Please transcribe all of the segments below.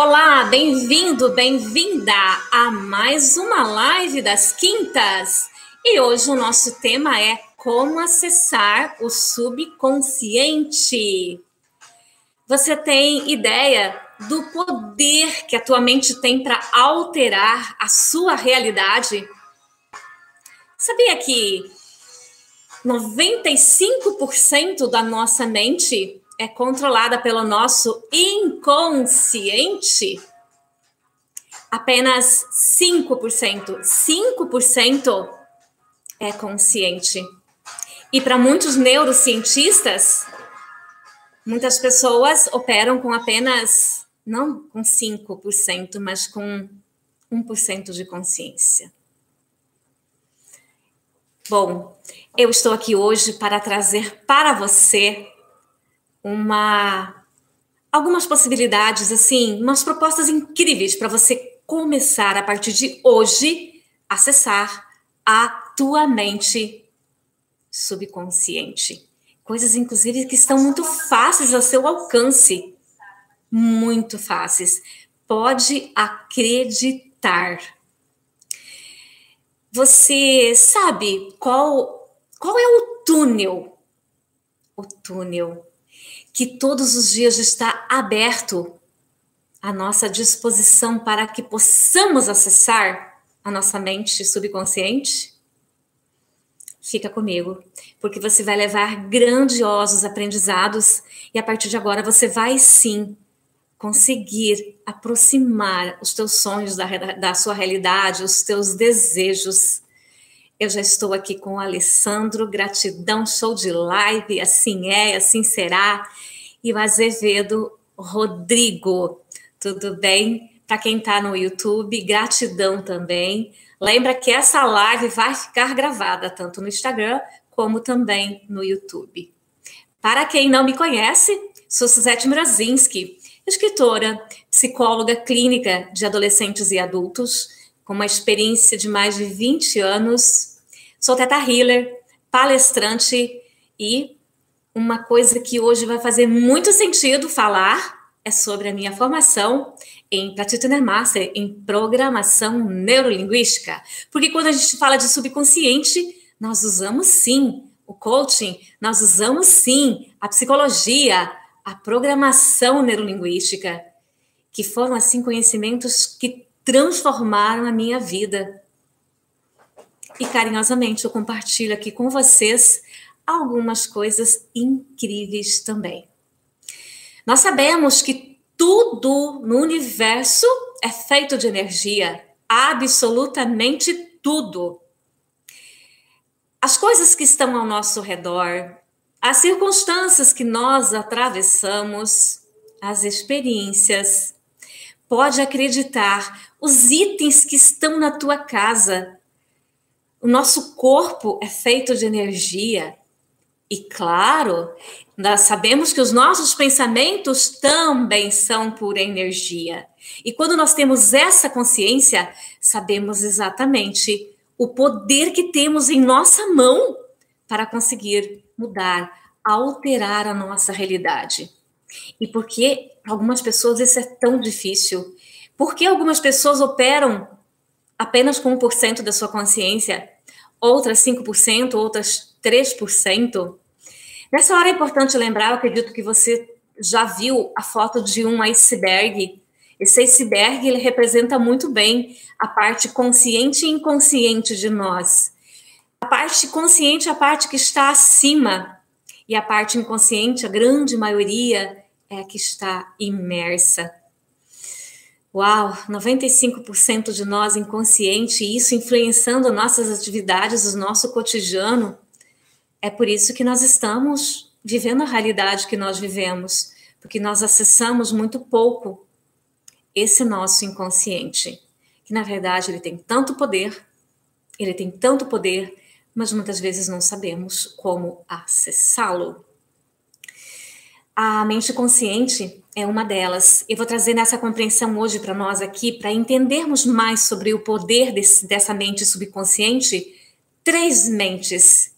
Olá, bem-vindo, bem-vinda a mais uma live das quintas. E hoje o nosso tema é como acessar o subconsciente. Você tem ideia do poder que a tua mente tem para alterar a sua realidade? Sabia que 95% da nossa mente é controlada pelo nosso inconsciente, apenas 5%, 5% é consciente. E para muitos neurocientistas, muitas pessoas operam com apenas, não com 5%, mas com 1% de consciência. Bom, eu estou aqui hoje para trazer para você uma algumas possibilidades assim, umas propostas incríveis para você começar a partir de hoje acessar a tua mente subconsciente. Coisas inclusive que estão muito fáceis ao seu alcance. Muito fáceis. Pode acreditar. Você sabe qual qual é o túnel? O túnel que todos os dias está aberto à nossa disposição para que possamos acessar a nossa mente subconsciente? Fica comigo, porque você vai levar grandiosos aprendizados e a partir de agora você vai sim conseguir aproximar os teus sonhos da, da sua realidade, os teus desejos. Eu já estou aqui com o Alessandro, gratidão, show de live, assim é, assim será e o Azevedo Rodrigo. Tudo bem? Para quem está no YouTube, gratidão também. Lembra que essa live vai ficar gravada tanto no Instagram como também no YouTube. Para quem não me conhece, sou Suzette Mrazinski, escritora, psicóloga clínica de adolescentes e adultos, com uma experiência de mais de 20 anos. Sou Teta Healer, palestrante e uma coisa que hoje vai fazer muito sentido falar é sobre a minha formação em Practitioner Master, em Programação Neurolinguística. Porque quando a gente fala de subconsciente, nós usamos sim o coaching, nós usamos sim a psicologia, a programação neurolinguística, que foram assim conhecimentos que transformaram a minha vida. E carinhosamente eu compartilho aqui com vocês algumas coisas incríveis também. Nós sabemos que tudo no universo é feito de energia, absolutamente tudo. As coisas que estão ao nosso redor, as circunstâncias que nós atravessamos, as experiências, pode acreditar, os itens que estão na tua casa. O nosso corpo é feito de energia. E claro, nós sabemos que os nossos pensamentos também são pura energia. E quando nós temos essa consciência, sabemos exatamente o poder que temos em nossa mão para conseguir mudar, alterar a nossa realidade. E por que algumas pessoas isso é tão difícil? Por que algumas pessoas operam apenas com 1% da sua consciência, outras 5%, outras 3%. Nessa hora é importante lembrar, eu acredito que você já viu a foto de um iceberg. Esse iceberg ele representa muito bem a parte consciente e inconsciente de nós. A parte consciente é a parte que está acima, e a parte inconsciente, a grande maioria, é a que está imersa. Uau, 95% de nós inconsciente, isso influenciando nossas atividades, o nosso cotidiano. É por isso que nós estamos vivendo a realidade que nós vivemos, porque nós acessamos muito pouco esse nosso inconsciente, que na verdade ele tem tanto poder, ele tem tanto poder, mas muitas vezes não sabemos como acessá-lo. A mente consciente é uma delas. Eu vou trazer nessa compreensão hoje para nós aqui, para entendermos mais sobre o poder desse, dessa mente subconsciente, três mentes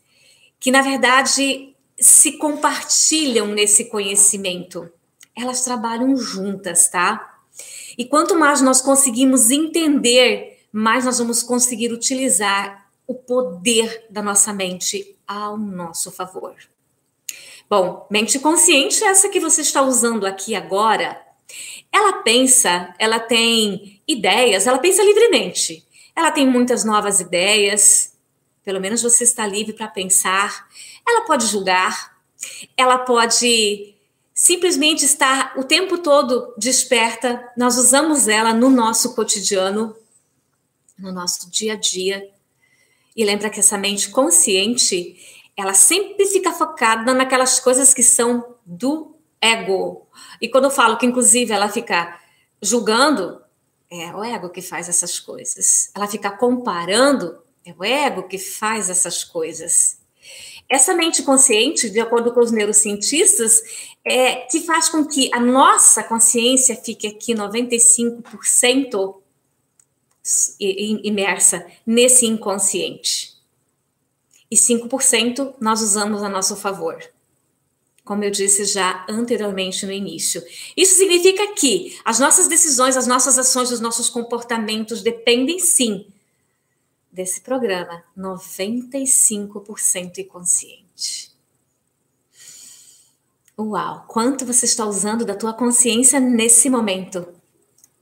que na verdade se compartilham nesse conhecimento. Elas trabalham juntas, tá? E quanto mais nós conseguimos entender, mais nós vamos conseguir utilizar o poder da nossa mente ao nosso favor. Bom, mente consciente, essa que você está usando aqui agora, ela pensa, ela tem ideias, ela pensa livremente. Ela tem muitas novas ideias, pelo menos você está livre para pensar. Ela pode julgar, ela pode simplesmente estar o tempo todo desperta. Nós usamos ela no nosso cotidiano, no nosso dia a dia. E lembra que essa mente consciente, ela sempre fica focada naquelas coisas que são do ego. E quando eu falo que, inclusive, ela fica julgando, é o ego que faz essas coisas. Ela fica comparando, é o ego que faz essas coisas. Essa mente consciente, de acordo com os neurocientistas, é que faz com que a nossa consciência fique aqui 95% imersa nesse inconsciente. E 5% nós usamos a nosso favor como eu disse já anteriormente no início. Isso significa que as nossas decisões, as nossas ações, os nossos comportamentos dependem sim desse programa 95% inconsciente. Uau, quanto você está usando da tua consciência nesse momento?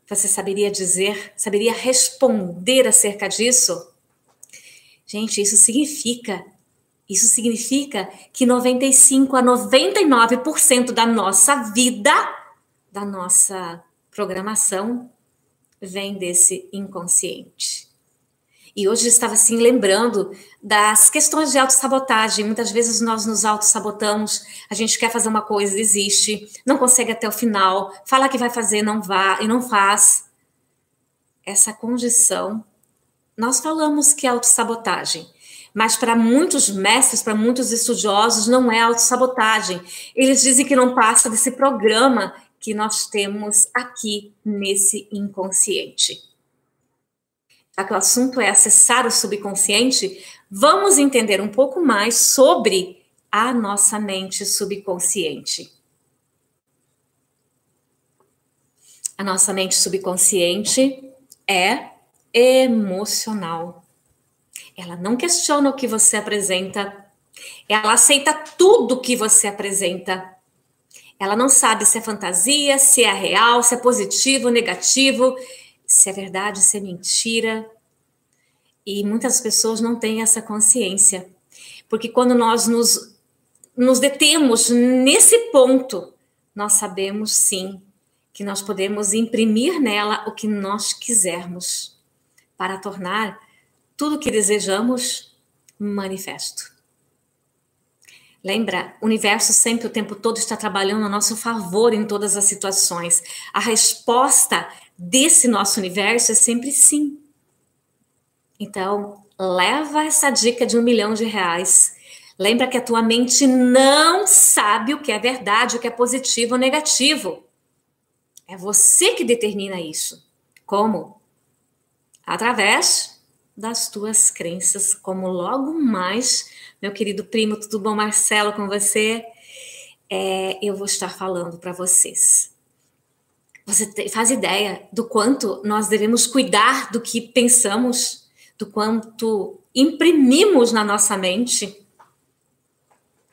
Você saberia dizer, saberia responder acerca disso? Gente, isso significa isso significa que 95 a 99% da nossa vida, da nossa programação, vem desse inconsciente. E hoje estava assim lembrando das questões de autossabotagem. Muitas vezes nós nos autossabotamos, a gente quer fazer uma coisa, desiste, não consegue até o final, fala que vai fazer, não vá e não faz. Essa condição, nós falamos que é autossabotagem, mas para muitos mestres, para muitos estudiosos, não é autossabotagem. Eles dizem que não passa desse programa que nós temos aqui nesse inconsciente. Já que o assunto é acessar o subconsciente, vamos entender um pouco mais sobre a nossa mente subconsciente. A nossa mente subconsciente é emocional. Ela não questiona o que você apresenta. Ela aceita tudo que você apresenta. Ela não sabe se é fantasia, se é real, se é positivo, negativo, se é verdade, se é mentira. E muitas pessoas não têm essa consciência. Porque quando nós nos, nos detemos nesse ponto, nós sabemos sim que nós podemos imprimir nela o que nós quisermos para tornar tudo que desejamos, manifesto. Lembra, o universo sempre o tempo todo está trabalhando a nosso favor em todas as situações. A resposta desse nosso universo é sempre sim. Então, leva essa dica de um milhão de reais. Lembra que a tua mente não sabe o que é verdade, o que é positivo ou negativo. É você que determina isso. Como? Através das tuas crenças, como logo mais, meu querido primo, tudo bom, Marcelo, com você? É, eu vou estar falando para vocês. Você faz ideia do quanto nós devemos cuidar do que pensamos, do quanto imprimimos na nossa mente?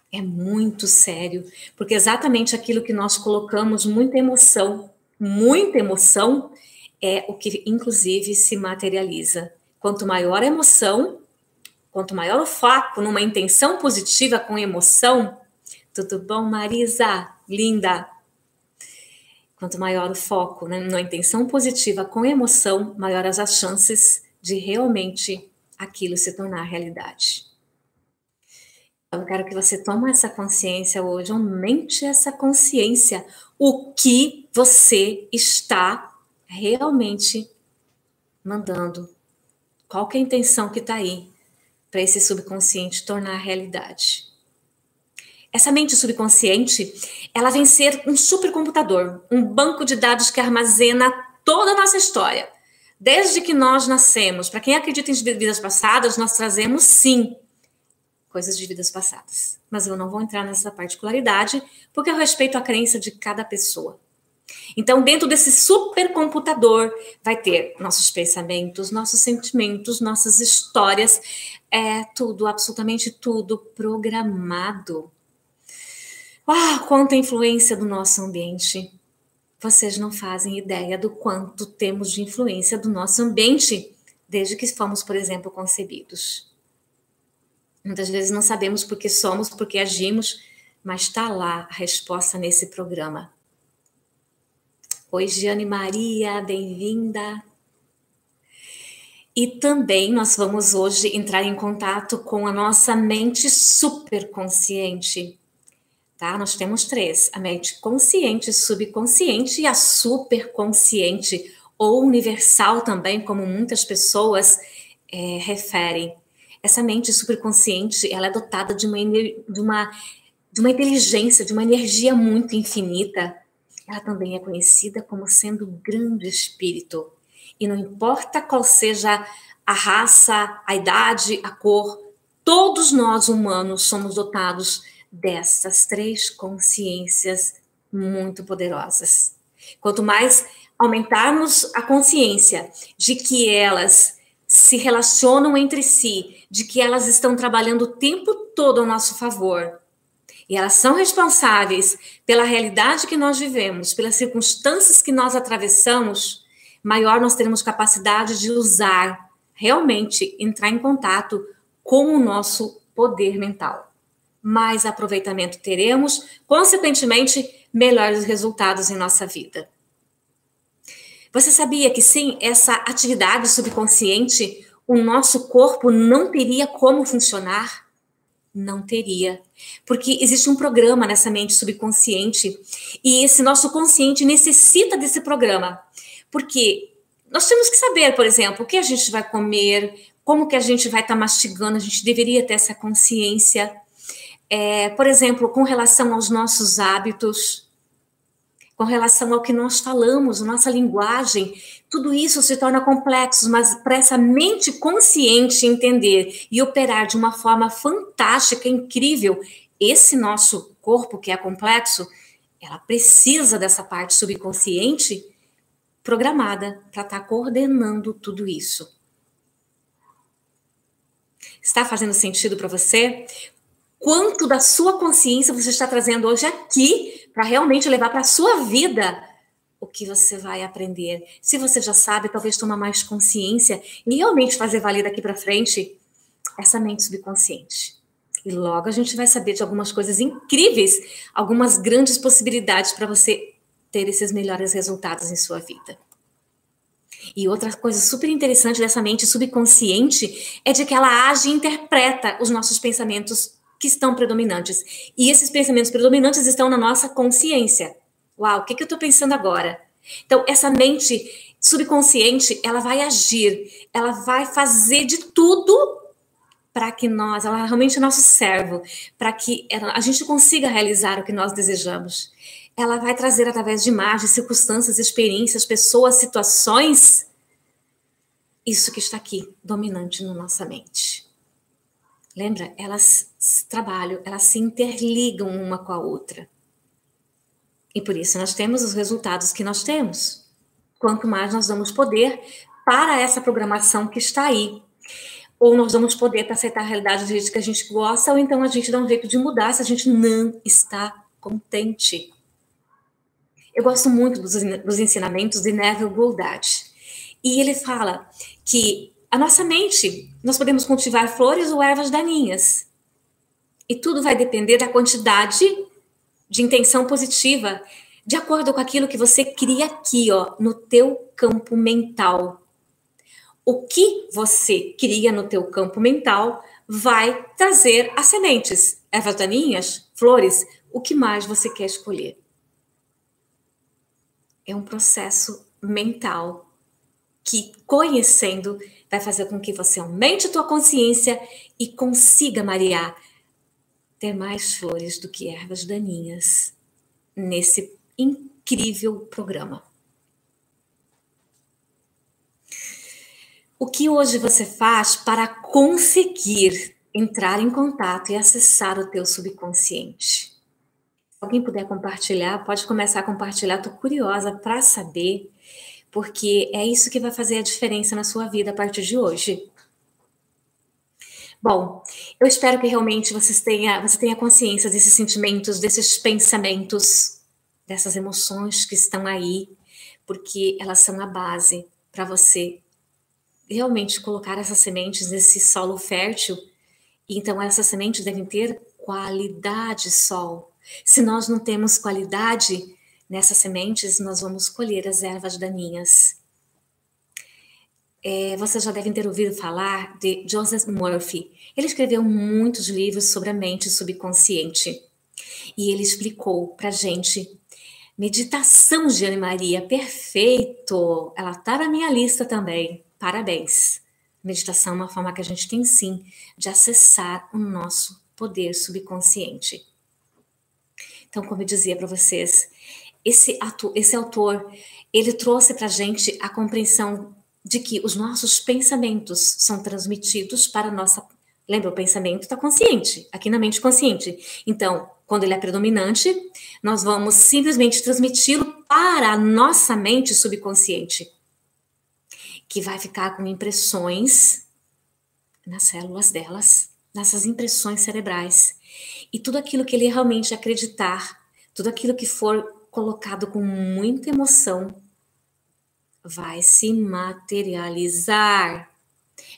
É muito sério, porque exatamente aquilo que nós colocamos, muita emoção, muita emoção, é o que inclusive se materializa Quanto maior a emoção, quanto maior o foco numa intenção positiva com emoção, tudo bom, Marisa? Linda! Quanto maior o foco né, numa intenção positiva com emoção, maiores as chances de realmente aquilo se tornar realidade. Eu quero que você tome essa consciência hoje, aumente essa consciência. O que você está realmente mandando qual é a intenção que está aí para esse subconsciente tornar realidade? Essa mente subconsciente, ela vem ser um supercomputador, um banco de dados que armazena toda a nossa história. Desde que nós nascemos, para quem acredita em vidas passadas, nós trazemos sim coisas de vidas passadas. Mas eu não vou entrar nessa particularidade, porque eu respeito a crença de cada pessoa. Então, dentro desse supercomputador, vai ter nossos pensamentos, nossos sentimentos, nossas histórias, é tudo, absolutamente tudo programado. Ah, quanta influência do nosso ambiente. Vocês não fazem ideia do quanto temos de influência do nosso ambiente desde que fomos, por exemplo, concebidos. Muitas vezes não sabemos por que somos, por que agimos, mas está lá a resposta nesse programa. Oi, Giane Maria, bem-vinda. E também nós vamos hoje entrar em contato com a nossa mente superconsciente. Tá? Nós temos três: a mente consciente, subconsciente e a superconsciente, ou universal também, como muitas pessoas é, referem. Essa mente superconsciente, ela é dotada de uma, de uma, de uma inteligência, de uma energia muito infinita. Ela também é conhecida como sendo grande espírito. E não importa qual seja a raça, a idade, a cor, todos nós humanos somos dotados dessas três consciências muito poderosas. Quanto mais aumentarmos a consciência de que elas se relacionam entre si, de que elas estão trabalhando o tempo todo ao nosso favor. E elas são responsáveis pela realidade que nós vivemos, pelas circunstâncias que nós atravessamos, maior nós teremos capacidade de usar, realmente entrar em contato com o nosso poder mental. Mais aproveitamento teremos, consequentemente, melhores resultados em nossa vida. Você sabia que sim, essa atividade subconsciente, o nosso corpo não teria como funcionar? Não teria. Porque existe um programa nessa mente subconsciente e esse nosso consciente necessita desse programa. Porque nós temos que saber, por exemplo, o que a gente vai comer, como que a gente vai estar tá mastigando, a gente deveria ter essa consciência. É, por exemplo, com relação aos nossos hábitos, com relação ao que nós falamos, nossa linguagem, tudo isso se torna complexo, mas para essa mente consciente entender e operar de uma forma fantástica, incrível, esse nosso corpo que é complexo, ela precisa dessa parte subconsciente programada para estar tá coordenando tudo isso. Está fazendo sentido para você? Quanto da sua consciência você está trazendo hoje aqui para realmente levar para a sua vida o que você vai aprender. Se você já sabe, talvez tomar mais consciência e realmente fazer valer daqui para frente essa mente subconsciente. E logo a gente vai saber de algumas coisas incríveis, algumas grandes possibilidades para você ter esses melhores resultados em sua vida. E outra coisa super interessante dessa mente subconsciente é de que ela age e interpreta os nossos pensamentos que estão predominantes. E esses pensamentos predominantes estão na nossa consciência. Uau, o que, que eu estou pensando agora? Então, essa mente subconsciente, ela vai agir, ela vai fazer de tudo para que nós, ela é realmente é nosso servo, para que a gente consiga realizar o que nós desejamos. Ela vai trazer através de imagens, circunstâncias, experiências, pessoas, situações, isso que está aqui, dominante na nossa mente. Lembra? Elas trabalham, elas se interligam uma com a outra. E por isso nós temos os resultados que nós temos. Quanto mais nós damos poder para essa programação que está aí. Ou nós damos poder para aceitar a realidade do jeito que a gente gosta, ou então a gente dá um jeito de mudar se a gente não está contente. Eu gosto muito dos, dos ensinamentos de Neville Goddard. E ele fala que a nossa mente. Nós podemos cultivar flores ou ervas daninhas. E tudo vai depender da quantidade de intenção positiva, de acordo com aquilo que você cria aqui, ó, no teu campo mental. O que você cria no teu campo mental vai trazer as sementes, ervas daninhas, flores, o que mais você quer escolher. É um processo mental que conhecendo vai fazer com que você aumente a tua consciência e consiga, Maria, ter mais flores do que ervas daninhas nesse incrível programa. O que hoje você faz para conseguir entrar em contato e acessar o teu subconsciente? alguém puder compartilhar, pode começar a compartilhar. Estou curiosa para saber, porque é isso que vai fazer a diferença na sua vida a partir de hoje. Bom, eu espero que realmente vocês tenha, você tenha consciência desses sentimentos, desses pensamentos, dessas emoções que estão aí, porque elas são a base para você realmente colocar essas sementes nesse solo fértil. Então, essas sementes devem ter qualidade sol. Se nós não temos qualidade nessas sementes, nós vamos colher as ervas daninhas. É, vocês já devem ter ouvido falar de Joseph Murphy. Ele escreveu muitos livros sobre a mente subconsciente. E ele explicou para gente meditação de Maria, perfeito! Ela está na minha lista também. Parabéns. Meditação é uma forma que a gente tem sim de acessar o nosso poder subconsciente. Então, como eu dizia para vocês, esse, ato, esse autor, ele trouxe para a gente a compreensão de que os nossos pensamentos são transmitidos para a nossa. Lembra, o pensamento está consciente, aqui na mente consciente. Então, quando ele é predominante, nós vamos simplesmente transmiti-lo para a nossa mente subconsciente, que vai ficar com impressões nas células delas, nessas impressões cerebrais. E tudo aquilo que ele realmente acreditar, tudo aquilo que for colocado com muita emoção, vai se materializar.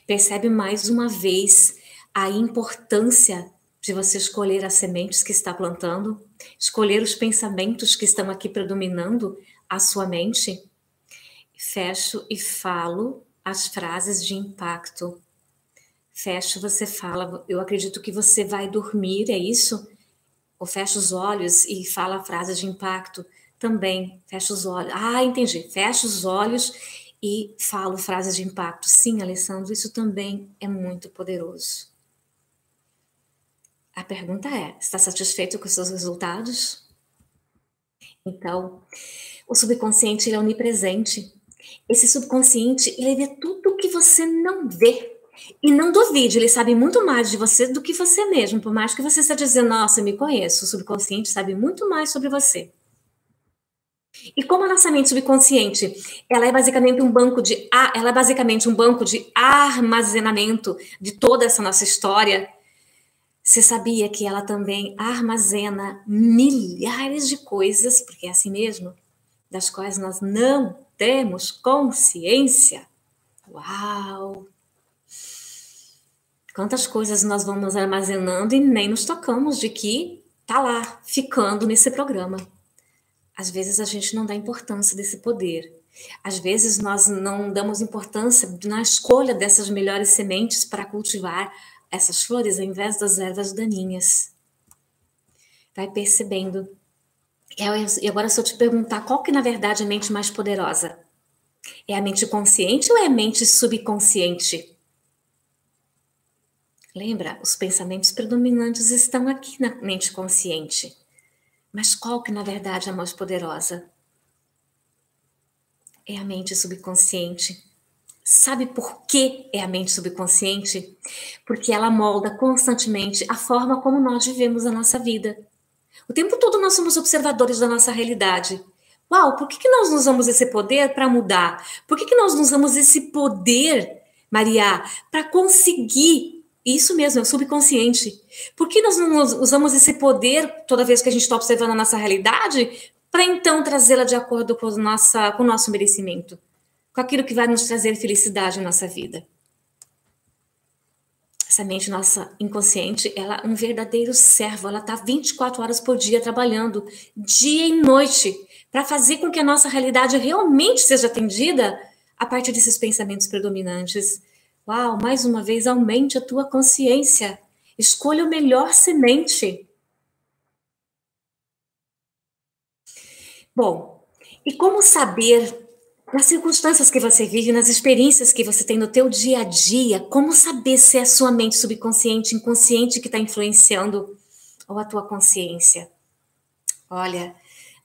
Percebe mais uma vez a importância de você escolher as sementes que está plantando, escolher os pensamentos que estão aqui predominando a sua mente. Fecho e falo as frases de impacto. Fecho, você fala, eu acredito que você vai dormir, é isso? Ou fecha os olhos e fala a frase de impacto também fecho os olhos. Ah, entendi. Fecho os olhos e falo frases de impacto. Sim, Alessandro, isso também é muito poderoso. A pergunta é: está satisfeito com os seus resultados? Então, o subconsciente ele é onipresente. Esse subconsciente ele vê tudo que você não vê. E não duvide, ele sabe muito mais de você do que você mesmo. Por mais que você esteja dizendo, nossa, eu me conheço, o subconsciente sabe muito mais sobre você. E como a nossa mente subconsciente, ela é basicamente um banco de ela é basicamente um banco de armazenamento de toda essa nossa história. Você sabia que ela também armazena milhares de coisas, porque é assim mesmo, das quais nós não temos consciência? Uau! Quantas coisas nós vamos armazenando e nem nos tocamos de que tá lá, ficando nesse programa. Às vezes a gente não dá importância desse poder. Às vezes nós não damos importância na escolha dessas melhores sementes para cultivar essas flores ao invés das ervas daninhas. Vai percebendo. E agora, se eu te perguntar qual que na verdade é a mente mais poderosa? É a mente consciente ou é a mente subconsciente? Lembra, os pensamentos predominantes estão aqui na mente consciente. Mas qual que na verdade é a mais poderosa? É a mente subconsciente. Sabe por que é a mente subconsciente? Porque ela molda constantemente a forma como nós vivemos a nossa vida. O tempo todo nós somos observadores da nossa realidade. Uau, por que, que nós não usamos esse poder para mudar? Por que, que nós não usamos esse poder, Maria, para conseguir isso mesmo, é o subconsciente. Por que nós não usamos esse poder toda vez que a gente está observando a nossa realidade para então trazê-la de acordo com, nossa, com o nosso merecimento? Com aquilo que vai nos trazer felicidade na nossa vida? Essa mente nossa inconsciente, ela é um verdadeiro servo, ela está 24 horas por dia trabalhando, dia e noite, para fazer com que a nossa realidade realmente seja atendida a partir desses pensamentos predominantes Uau, mais uma vez, aumente a tua consciência. Escolha o melhor semente. Bom, e como saber nas circunstâncias que você vive, nas experiências que você tem no teu dia a dia, como saber se é a sua mente subconsciente, inconsciente que está influenciando ou a tua consciência? Olha,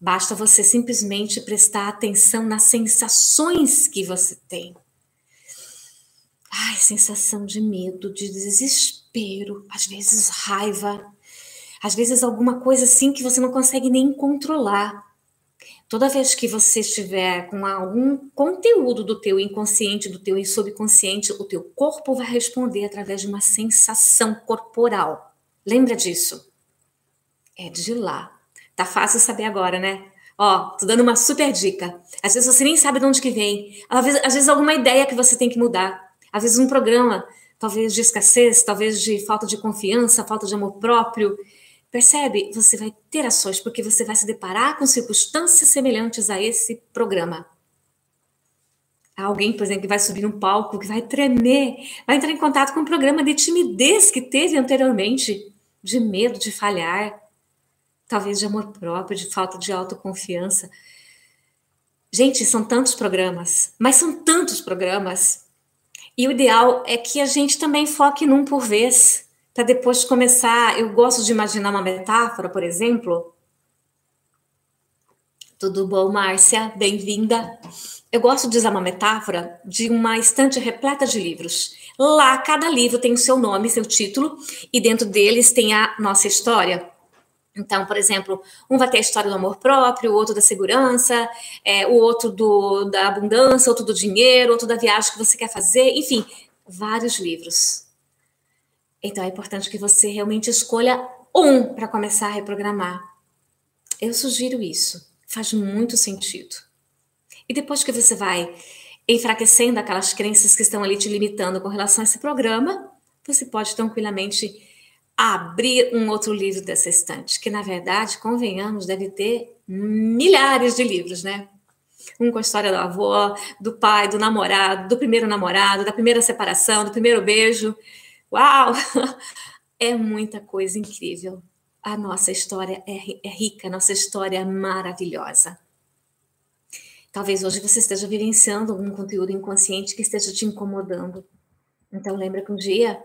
basta você simplesmente prestar atenção nas sensações que você tem. Ai, sensação de medo, de desespero, às vezes raiva, Às vezes alguma coisa assim que você não consegue nem controlar. Toda vez que você estiver com algum conteúdo do teu inconsciente, do teu subconsciente, o teu corpo vai responder através de uma sensação corporal. Lembra disso? É de lá. Tá fácil saber agora, né? Ó, tô dando uma super dica. Às vezes você nem sabe de onde que vem. Às vezes, às vezes alguma ideia que você tem que mudar. Às vezes um programa, talvez de escassez, talvez de falta de confiança, falta de amor próprio. Percebe? Você vai ter ações porque você vai se deparar com circunstâncias semelhantes a esse programa. Alguém, por exemplo, que vai subir num palco, que vai tremer, vai entrar em contato com um programa de timidez que teve anteriormente, de medo de falhar, talvez de amor próprio, de falta de autoconfiança. Gente, são tantos programas, mas são tantos programas. E o ideal é que a gente também foque num por vez, para depois começar. Eu gosto de imaginar uma metáfora, por exemplo. Tudo bom, Márcia? Bem-vinda. Eu gosto de usar uma metáfora de uma estante repleta de livros. Lá, cada livro tem o seu nome, seu título, e dentro deles tem a nossa história. Então, por exemplo, um vai ter a história do amor próprio, o outro da segurança, é, o outro do, da abundância, outro do dinheiro, outro da viagem que você quer fazer, enfim, vários livros. Então, é importante que você realmente escolha um para começar a reprogramar. Eu sugiro isso, faz muito sentido. E depois que você vai enfraquecendo aquelas crenças que estão ali te limitando com relação a esse programa, você pode tranquilamente abrir um outro livro dessa estante, que na verdade, convenhamos, deve ter milhares de livros, né? Um com a história da avó, do pai, do namorado, do primeiro namorado, da primeira separação, do primeiro beijo. Uau! É muita coisa incrível. A nossa história é, é rica, a nossa história é maravilhosa. Talvez hoje você esteja vivenciando algum conteúdo inconsciente que esteja te incomodando. Então lembra que um dia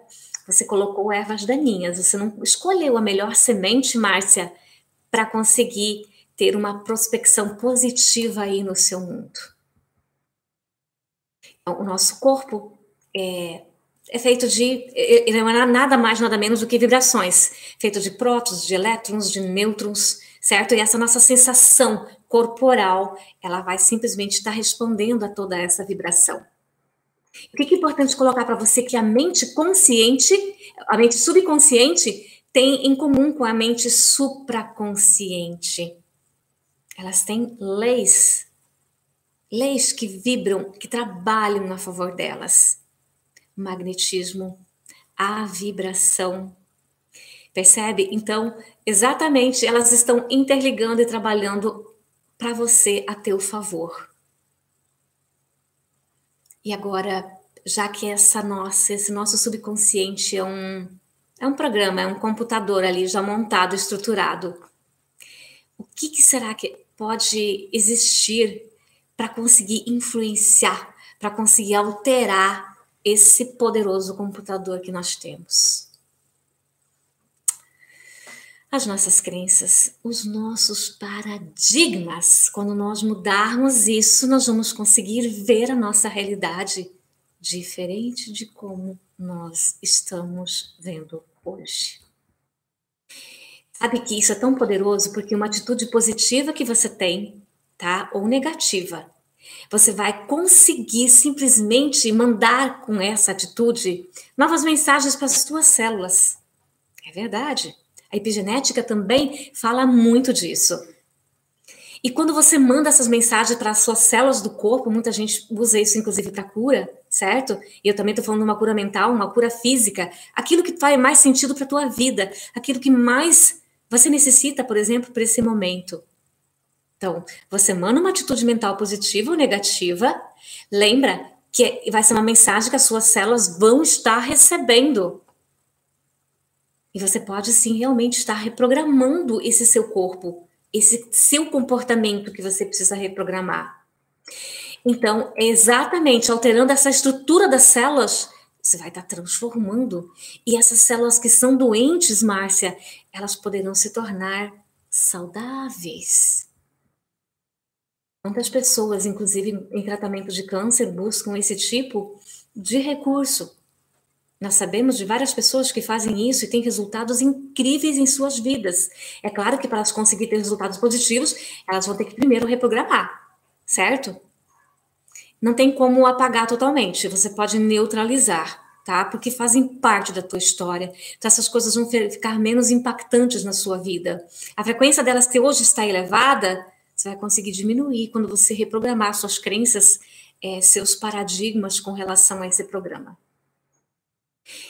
você colocou ervas daninhas, você não escolheu a melhor semente, Márcia, para conseguir ter uma prospecção positiva aí no seu mundo. Então, o nosso corpo é, é feito de, ele não é nada mais, nada menos do que vibrações, feito de prótons, de elétrons, de nêutrons, certo? E essa nossa sensação corporal, ela vai simplesmente estar respondendo a toda essa vibração. O que é importante colocar para você que a mente consciente, a mente subconsciente, tem em comum com a mente supraconsciente? Elas têm leis, leis que vibram, que trabalham a favor delas. Magnetismo, a vibração. Percebe? Então, exatamente, elas estão interligando e trabalhando para você a teu favor. E agora, já que essa nossa, esse nosso subconsciente é um, é um programa, é um computador ali já montado, estruturado, o que, que será que pode existir para conseguir influenciar, para conseguir alterar esse poderoso computador que nós temos? As nossas crenças, os nossos paradigmas. Quando nós mudarmos isso, nós vamos conseguir ver a nossa realidade diferente de como nós estamos vendo hoje. Sabe que isso é tão poderoso porque uma atitude positiva que você tem, tá? Ou negativa, você vai conseguir simplesmente mandar com essa atitude novas mensagens para as suas células. É verdade. A epigenética também fala muito disso. E quando você manda essas mensagens para as suas células do corpo, muita gente usa isso inclusive para cura, certo? E eu também estou falando de uma cura mental, uma cura física, aquilo que faz mais sentido para a tua vida, aquilo que mais você necessita, por exemplo, para esse momento. Então, você manda uma atitude mental positiva ou negativa, lembra que vai ser uma mensagem que as suas células vão estar recebendo. E você pode sim realmente estar reprogramando esse seu corpo, esse seu comportamento que você precisa reprogramar. Então, é exatamente alterando essa estrutura das células, você vai estar transformando. E essas células que são doentes, Márcia, elas poderão se tornar saudáveis. Quantas pessoas, inclusive em tratamento de câncer, buscam esse tipo de recurso? Nós sabemos de várias pessoas que fazem isso e têm resultados incríveis em suas vidas. É claro que para elas conseguirem ter resultados positivos, elas vão ter que primeiro reprogramar, certo? Não tem como apagar totalmente, você pode neutralizar, tá? Porque fazem parte da tua história. Então essas coisas vão ficar menos impactantes na sua vida. A frequência delas que hoje está elevada, você vai conseguir diminuir quando você reprogramar suas crenças, é, seus paradigmas com relação a esse programa.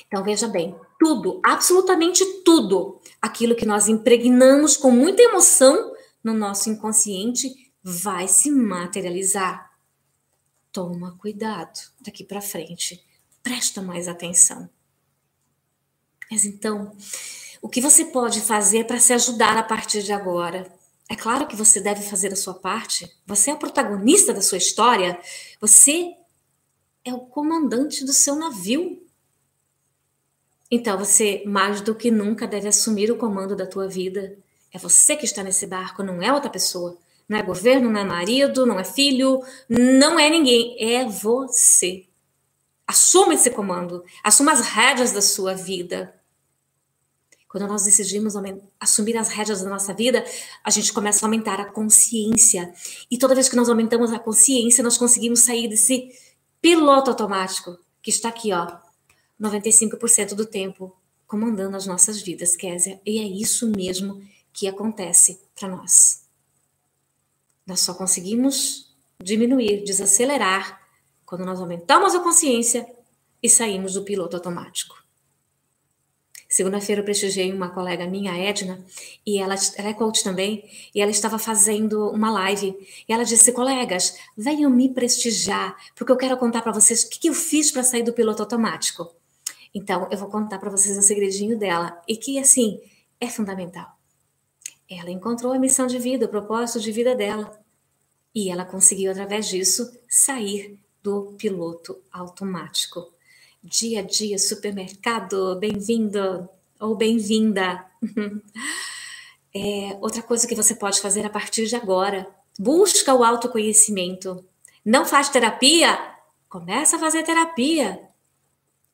Então, veja bem, tudo, absolutamente tudo, aquilo que nós impregnamos com muita emoção no nosso inconsciente vai se materializar. Toma cuidado daqui para frente, presta mais atenção. Mas então, o que você pode fazer para se ajudar a partir de agora? É claro que você deve fazer a sua parte. Você é o protagonista da sua história. Você é o comandante do seu navio. Então você mais do que nunca deve assumir o comando da tua vida. É você que está nesse barco, não é outra pessoa. Não é governo, não é marido, não é filho, não é ninguém, é você. Assuma esse comando, assuma as rédeas da sua vida. Quando nós decidimos assumir as rédeas da nossa vida, a gente começa a aumentar a consciência. E toda vez que nós aumentamos a consciência, nós conseguimos sair desse piloto automático que está aqui, ó, 95% do tempo comandando as nossas vidas, Késia. E é isso mesmo que acontece para nós. Nós só conseguimos diminuir, desacelerar quando nós aumentamos a consciência e saímos do piloto automático. Segunda-feira eu prestigiei uma colega minha, Edna, e ela, ela é coach também, e ela estava fazendo uma live. E ela disse: colegas, venham me prestigiar, porque eu quero contar para vocês o que, que eu fiz para sair do piloto automático. Então, eu vou contar para vocês o segredinho dela e que, assim, é fundamental. Ela encontrou a missão de vida, o propósito de vida dela. E ela conseguiu, através disso, sair do piloto automático. Dia a dia, supermercado, bem-vindo ou bem-vinda. É, outra coisa que você pode fazer a partir de agora, busca o autoconhecimento. Não faz terapia? Começa a fazer terapia.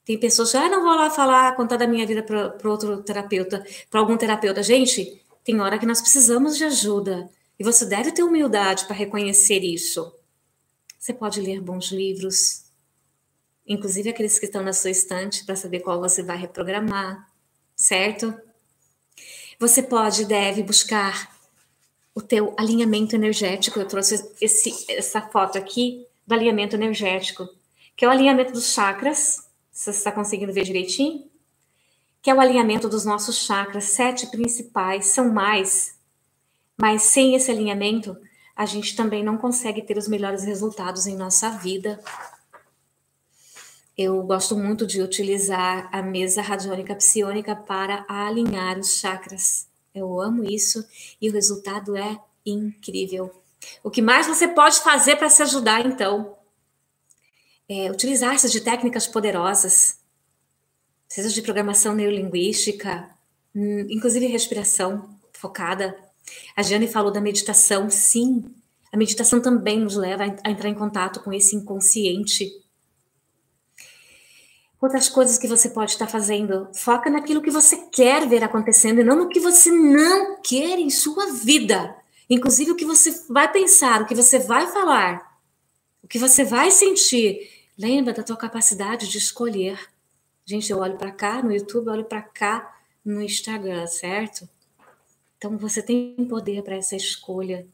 Tem pessoas que, ah, não vou lá falar, contar da minha vida para outro terapeuta, para algum terapeuta. Gente, tem hora que nós precisamos de ajuda. E você deve ter humildade para reconhecer isso. Você pode ler bons livros, inclusive aqueles que estão na sua estante, para saber qual você vai reprogramar, certo? Você pode e deve buscar o teu alinhamento energético. Eu trouxe esse, essa foto aqui do alinhamento energético, que é o alinhamento dos chakras, você está conseguindo ver direitinho? Que é o alinhamento dos nossos chakras, sete principais, são mais. Mas sem esse alinhamento, a gente também não consegue ter os melhores resultados em nossa vida. Eu gosto muito de utilizar a mesa radiônica psiônica para alinhar os chakras. Eu amo isso e o resultado é incrível. O que mais você pode fazer para se ajudar, então? É, utilizar-se de técnicas poderosas, seja de programação neurolinguística, hum, inclusive respiração focada. A Jane falou da meditação, sim. A meditação também nos leva a entrar em contato com esse inconsciente. Outras coisas que você pode estar fazendo, foca naquilo que você quer ver acontecendo e não no que você não quer em sua vida. Inclusive o que você vai pensar, o que você vai falar, o que você vai sentir Lembra da tua capacidade de escolher. Gente, eu olho para cá no YouTube, olho para cá no Instagram, certo? Então você tem poder para essa escolha.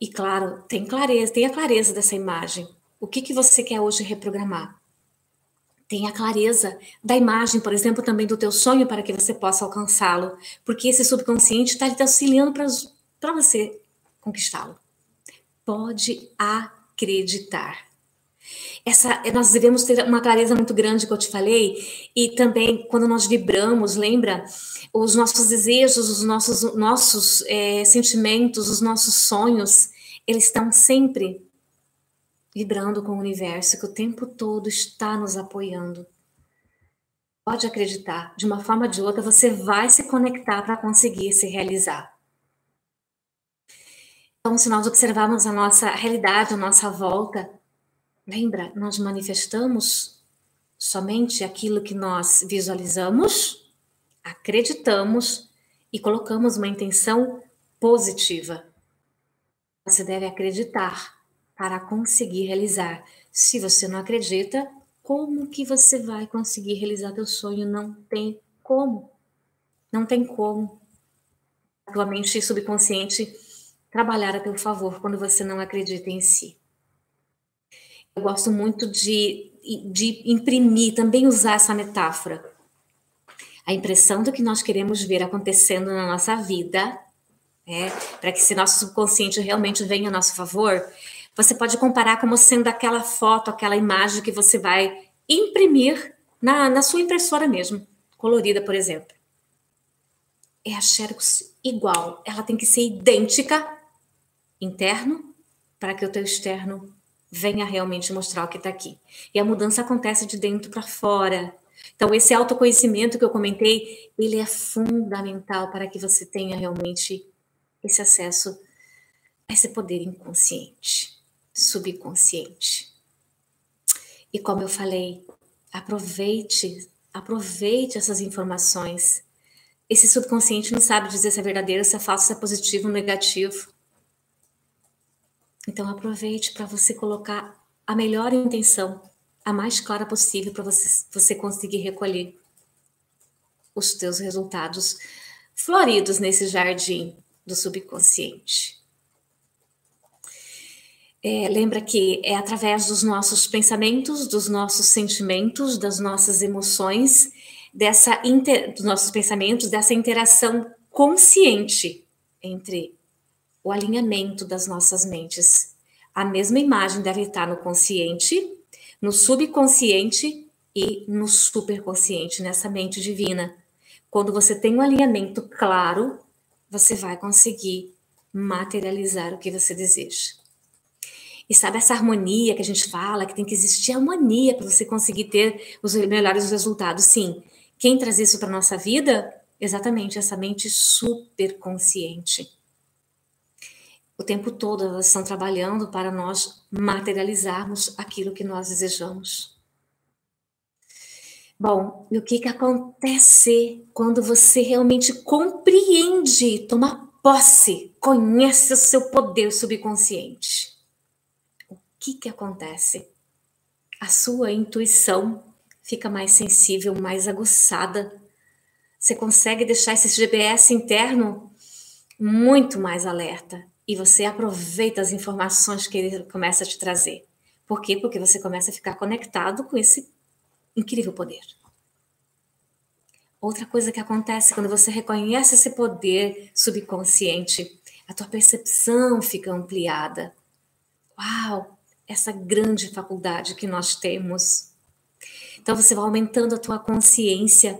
E claro, tem clareza, tem a clareza dessa imagem. O que, que você quer hoje reprogramar? Tenha clareza da imagem, por exemplo, também do teu sonho para que você possa alcançá-lo, porque esse subconsciente está te auxiliando para você conquistá-lo. Pode acreditar. Essa, nós devemos ter uma clareza muito grande que eu te falei, e também quando nós vibramos, lembra? Os nossos desejos, os nossos, nossos é, sentimentos, os nossos sonhos, eles estão sempre vibrando com o universo, que o tempo todo está nos apoiando. Pode acreditar, de uma forma ou de outra, você vai se conectar para conseguir se realizar. Então, se nós observarmos a nossa realidade, a nossa volta, Lembra, nós manifestamos somente aquilo que nós visualizamos, acreditamos e colocamos uma intenção positiva. Você deve acreditar para conseguir realizar. Se você não acredita, como que você vai conseguir realizar teu sonho? Não tem como. Não tem como. A tua mente subconsciente trabalhar a teu favor quando você não acredita em si. Eu gosto muito de, de imprimir, também usar essa metáfora. A impressão do que nós queremos ver acontecendo na nossa vida, né, para que esse nosso subconsciente realmente venha a nosso favor, você pode comparar como sendo aquela foto, aquela imagem que você vai imprimir na, na sua impressora mesmo, colorida, por exemplo. É a Xerox igual, ela tem que ser idêntica interno para que o teu externo venha realmente mostrar o que está aqui. E a mudança acontece de dentro para fora. Então, esse autoconhecimento que eu comentei, ele é fundamental para que você tenha realmente esse acesso a esse poder inconsciente, subconsciente. E como eu falei, aproveite, aproveite essas informações. Esse subconsciente não sabe dizer se é verdadeiro, se é falso, se é positivo negativo. Então aproveite para você colocar a melhor intenção, a mais clara possível para você, você conseguir recolher os teus resultados floridos nesse jardim do subconsciente. É, lembra que é através dos nossos pensamentos, dos nossos sentimentos, das nossas emoções, dessa inter, dos nossos pensamentos, dessa interação consciente entre o alinhamento das nossas mentes. A mesma imagem deve estar no consciente, no subconsciente e no superconsciente, nessa mente divina. Quando você tem um alinhamento claro, você vai conseguir materializar o que você deseja. E sabe essa harmonia que a gente fala, que tem que existir harmonia para você conseguir ter os melhores resultados? Sim. Quem traz isso para nossa vida? Exatamente essa mente superconsciente o tempo todo elas estão trabalhando para nós materializarmos aquilo que nós desejamos. Bom, e o que, que acontece quando você realmente compreende, toma posse, conhece o seu poder subconsciente? O que, que acontece? A sua intuição fica mais sensível, mais aguçada. Você consegue deixar esse GPS interno muito mais alerta e você aproveita as informações que ele começa a te trazer. Por quê? Porque você começa a ficar conectado com esse incrível poder. Outra coisa que acontece quando você reconhece esse poder subconsciente, a tua percepção fica ampliada. Uau, essa grande faculdade que nós temos. Então você vai aumentando a tua consciência.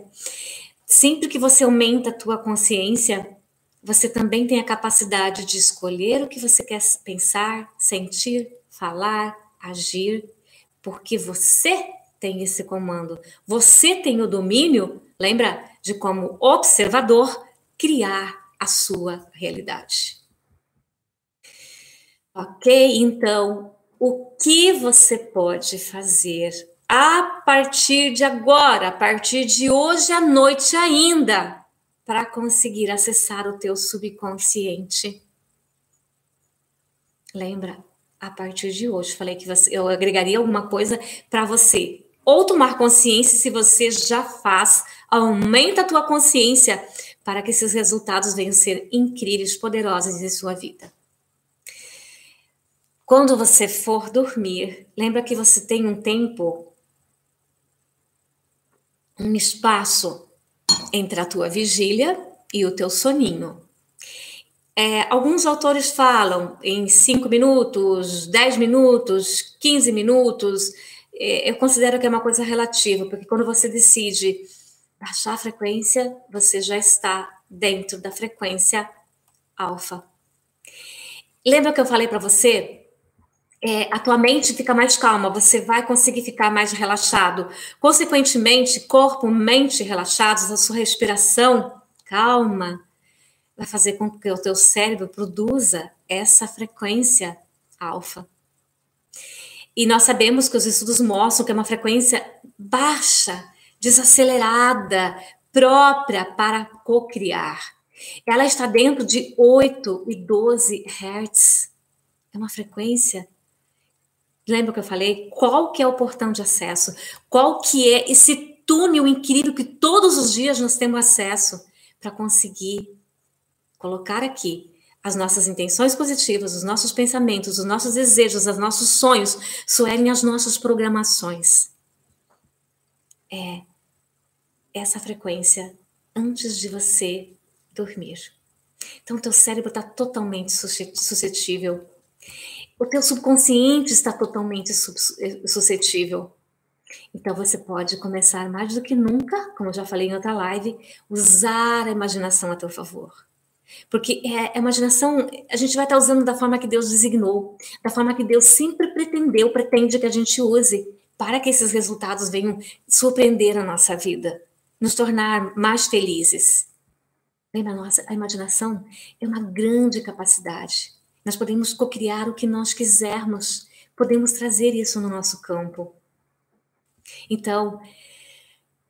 Sempre que você aumenta a tua consciência, você também tem a capacidade de escolher o que você quer pensar, sentir, falar, agir, porque você tem esse comando. Você tem o domínio, lembra, de como observador criar a sua realidade. Ok? Então, o que você pode fazer a partir de agora, a partir de hoje à noite ainda? Para conseguir acessar o teu subconsciente. Lembra? A partir de hoje, falei que você, eu agregaria alguma coisa para você. Ou tomar consciência se você já faz, aumenta a tua consciência para que esses resultados venham ser incríveis, poderosos em sua vida. Quando você for dormir, lembra que você tem um tempo, um espaço entre a tua vigília e o teu soninho. É, alguns autores falam em 5 minutos, 10 minutos, 15 minutos. É, eu considero que é uma coisa relativa, porque quando você decide baixar a frequência, você já está dentro da frequência alfa. Lembra que eu falei para você é, a tua mente fica mais calma, você vai conseguir ficar mais relaxado. Consequentemente, corpo, mente relaxados, a sua respiração calma, vai fazer com que o teu cérebro produza essa frequência alfa. E nós sabemos que os estudos mostram que é uma frequência baixa, desacelerada, própria para cocriar. Ela está dentro de 8 e 12 Hz. É uma frequência. Lembra que eu falei? Qual que é o portão de acesso? Qual que é esse túnel incrível que todos os dias nós temos acesso para conseguir colocar aqui as nossas intenções positivas, os nossos pensamentos, os nossos desejos, os nossos sonhos, soerem as nossas programações. É essa frequência antes de você dormir. Então, teu cérebro está totalmente suscetível. O teu subconsciente está totalmente eh, suscetível. Então, você pode começar mais do que nunca, como eu já falei em outra live, usar a imaginação a teu favor. Porque é, a imaginação, a gente vai estar usando da forma que Deus designou, da forma que Deus sempre pretendeu, pretende que a gente use, para que esses resultados venham surpreender a nossa vida, nos tornar mais felizes. Lembra, nossa, a imaginação é uma grande capacidade. Nós podemos cocriar o que nós quisermos, podemos trazer isso no nosso campo. Então,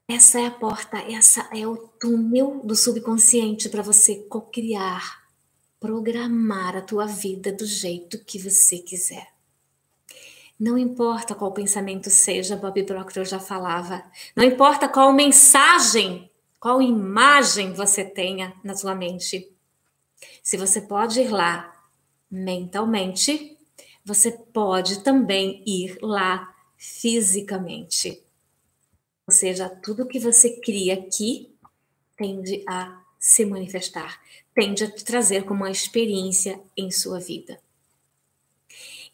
essa é a porta, essa é o túnel do subconsciente para você cocriar, programar a tua vida do jeito que você quiser. Não importa qual pensamento seja, Bob Proctor já falava. Não importa qual mensagem qual imagem você tenha na sua mente. Se você pode ir lá mentalmente, você pode também ir lá fisicamente. Ou seja, tudo que você cria aqui tende a se manifestar, tende a te trazer como uma experiência em sua vida.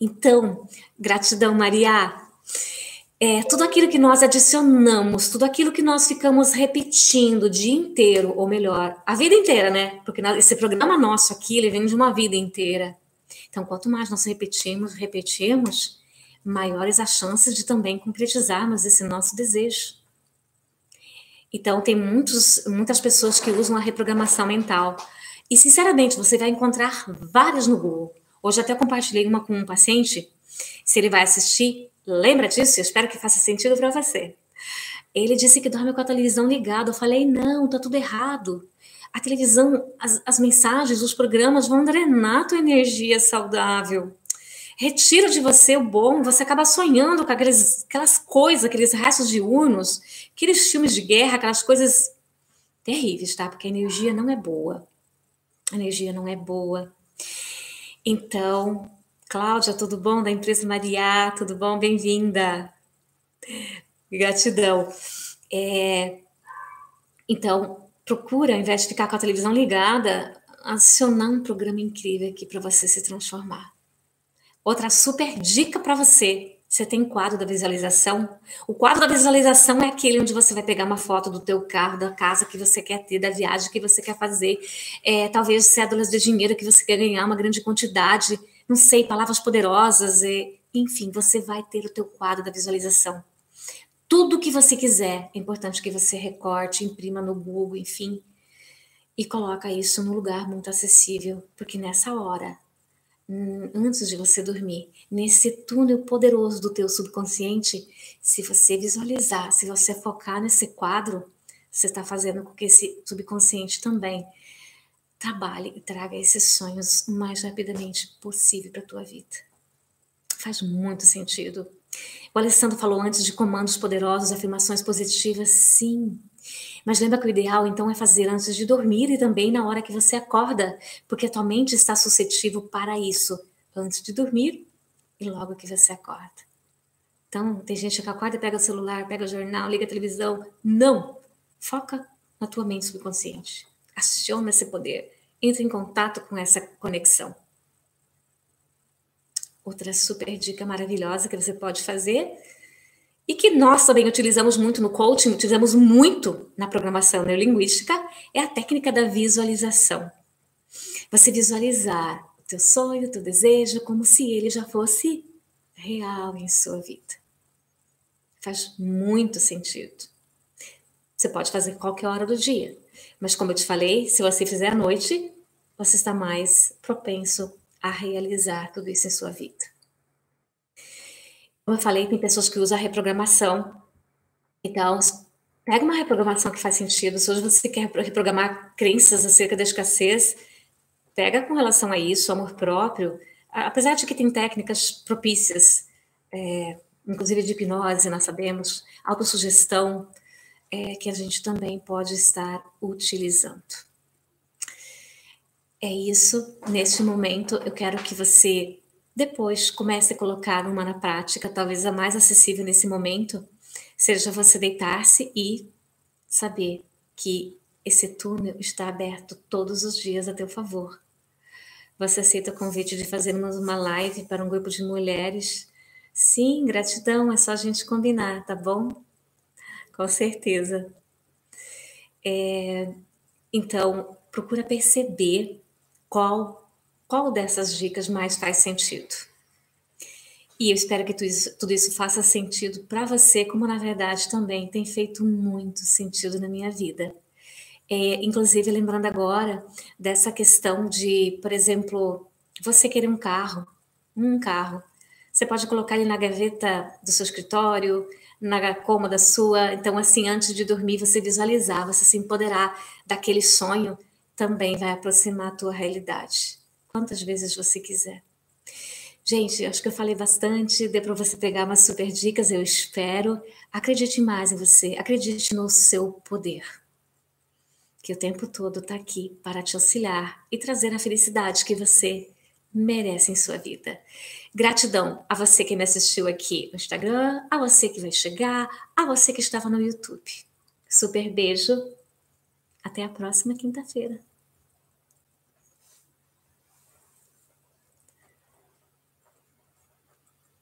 Então, gratidão, Maria é, tudo aquilo que nós adicionamos, tudo aquilo que nós ficamos repetindo o dia inteiro, ou melhor, a vida inteira, né? Porque esse programa nosso aqui, ele vem de uma vida inteira. Então, quanto mais nós repetimos, repetimos, maiores as chances de também concretizarmos esse nosso desejo. Então, tem muitos, muitas pessoas que usam a reprogramação mental. E, sinceramente, você vai encontrar várias no Google. Hoje até compartilhei uma com um paciente. Se ele vai assistir, Lembra disso? Eu espero que faça sentido para você. Ele disse que dorme com a televisão ligada. Eu falei: não, tá tudo errado. A televisão, as, as mensagens, os programas vão drenar tua energia saudável. Retira de você o bom, você acaba sonhando com aqueles, aquelas coisas, aqueles restos diurnos, aqueles filmes de guerra, aquelas coisas terríveis, tá? Porque a energia não é boa. A energia não é boa. Então, Cláudia, tudo bom? Da empresa Maria, tudo bom? Bem-vinda. Gratidão. É, então, procura, ao invés de ficar com a televisão ligada, acionar um programa incrível aqui para você se transformar. Outra super dica para você. Você tem quadro da visualização? O quadro da visualização é aquele onde você vai pegar uma foto do teu carro, da casa que você quer ter, da viagem que você quer fazer, é, talvez cédulas de dinheiro que você quer ganhar uma grande quantidade não sei, palavras poderosas, enfim, você vai ter o teu quadro da visualização. Tudo que você quiser, é importante que você recorte, imprima no Google, enfim, e coloca isso num lugar muito acessível, porque nessa hora, hum, antes de você dormir, nesse túnel poderoso do teu subconsciente, se você visualizar, se você focar nesse quadro, você está fazendo com que esse subconsciente também trabalhe e traga esses sonhos o mais rapidamente possível para a tua vida. Faz muito sentido. O Alessandro falou antes de comandos poderosos, afirmações positivas, sim. Mas lembra que o ideal então é fazer antes de dormir e também na hora que você acorda, porque a tua mente está suscetível para isso, antes de dormir e logo que você acorda. Então, tem gente que acorda e pega o celular, pega o jornal, liga a televisão. Não! Foca na tua mente subconsciente. Aciona esse poder. Entre em contato com essa conexão. Outra super dica maravilhosa que você pode fazer e que nós também utilizamos muito no coaching, utilizamos muito na programação neurolinguística, é a técnica da visualização. Você visualizar o teu sonho, o teu desejo, como se ele já fosse real em sua vida. Faz muito sentido. Você pode fazer qualquer hora do dia. Mas como eu te falei, se você fizer à noite, você está mais propenso a realizar tudo isso em sua vida. Como eu falei, tem pessoas que usam a reprogramação. Então, pega uma reprogramação que faz sentido. Se hoje você quer reprogramar crenças acerca da escassez, pega com relação a isso, amor próprio. Apesar de que tem técnicas propícias, é, inclusive de hipnose, nós sabemos, autossugestão, é, que a gente também pode estar utilizando. É isso. Neste momento, eu quero que você depois comece a colocar uma na prática, talvez a mais acessível nesse momento, seja você deitar-se e saber que esse túnel está aberto todos os dias a teu favor. Você aceita o convite de fazermos uma live para um grupo de mulheres? Sim, gratidão, é só a gente combinar, tá bom? Com certeza. É, então, procura perceber qual, qual dessas dicas mais faz sentido. E eu espero que tudo isso, tudo isso faça sentido para você, como na verdade também tem feito muito sentido na minha vida. É, inclusive, lembrando agora dessa questão de, por exemplo, você querer um carro, um carro. Você pode colocar ele na gaveta do seu escritório, na cômoda sua. Então, assim, antes de dormir, você visualizar, você se empoderar daquele sonho, também vai aproximar a tua realidade. Quantas vezes você quiser. Gente, acho que eu falei bastante, deu para você pegar umas super dicas, eu espero. Acredite mais em você, acredite no seu poder. Que o tempo todo está aqui para te auxiliar e trazer a felicidade que você merece em sua vida. Gratidão a você que me assistiu aqui no Instagram, a você que vai chegar, a você que estava no YouTube. Super beijo. Até a próxima quinta-feira.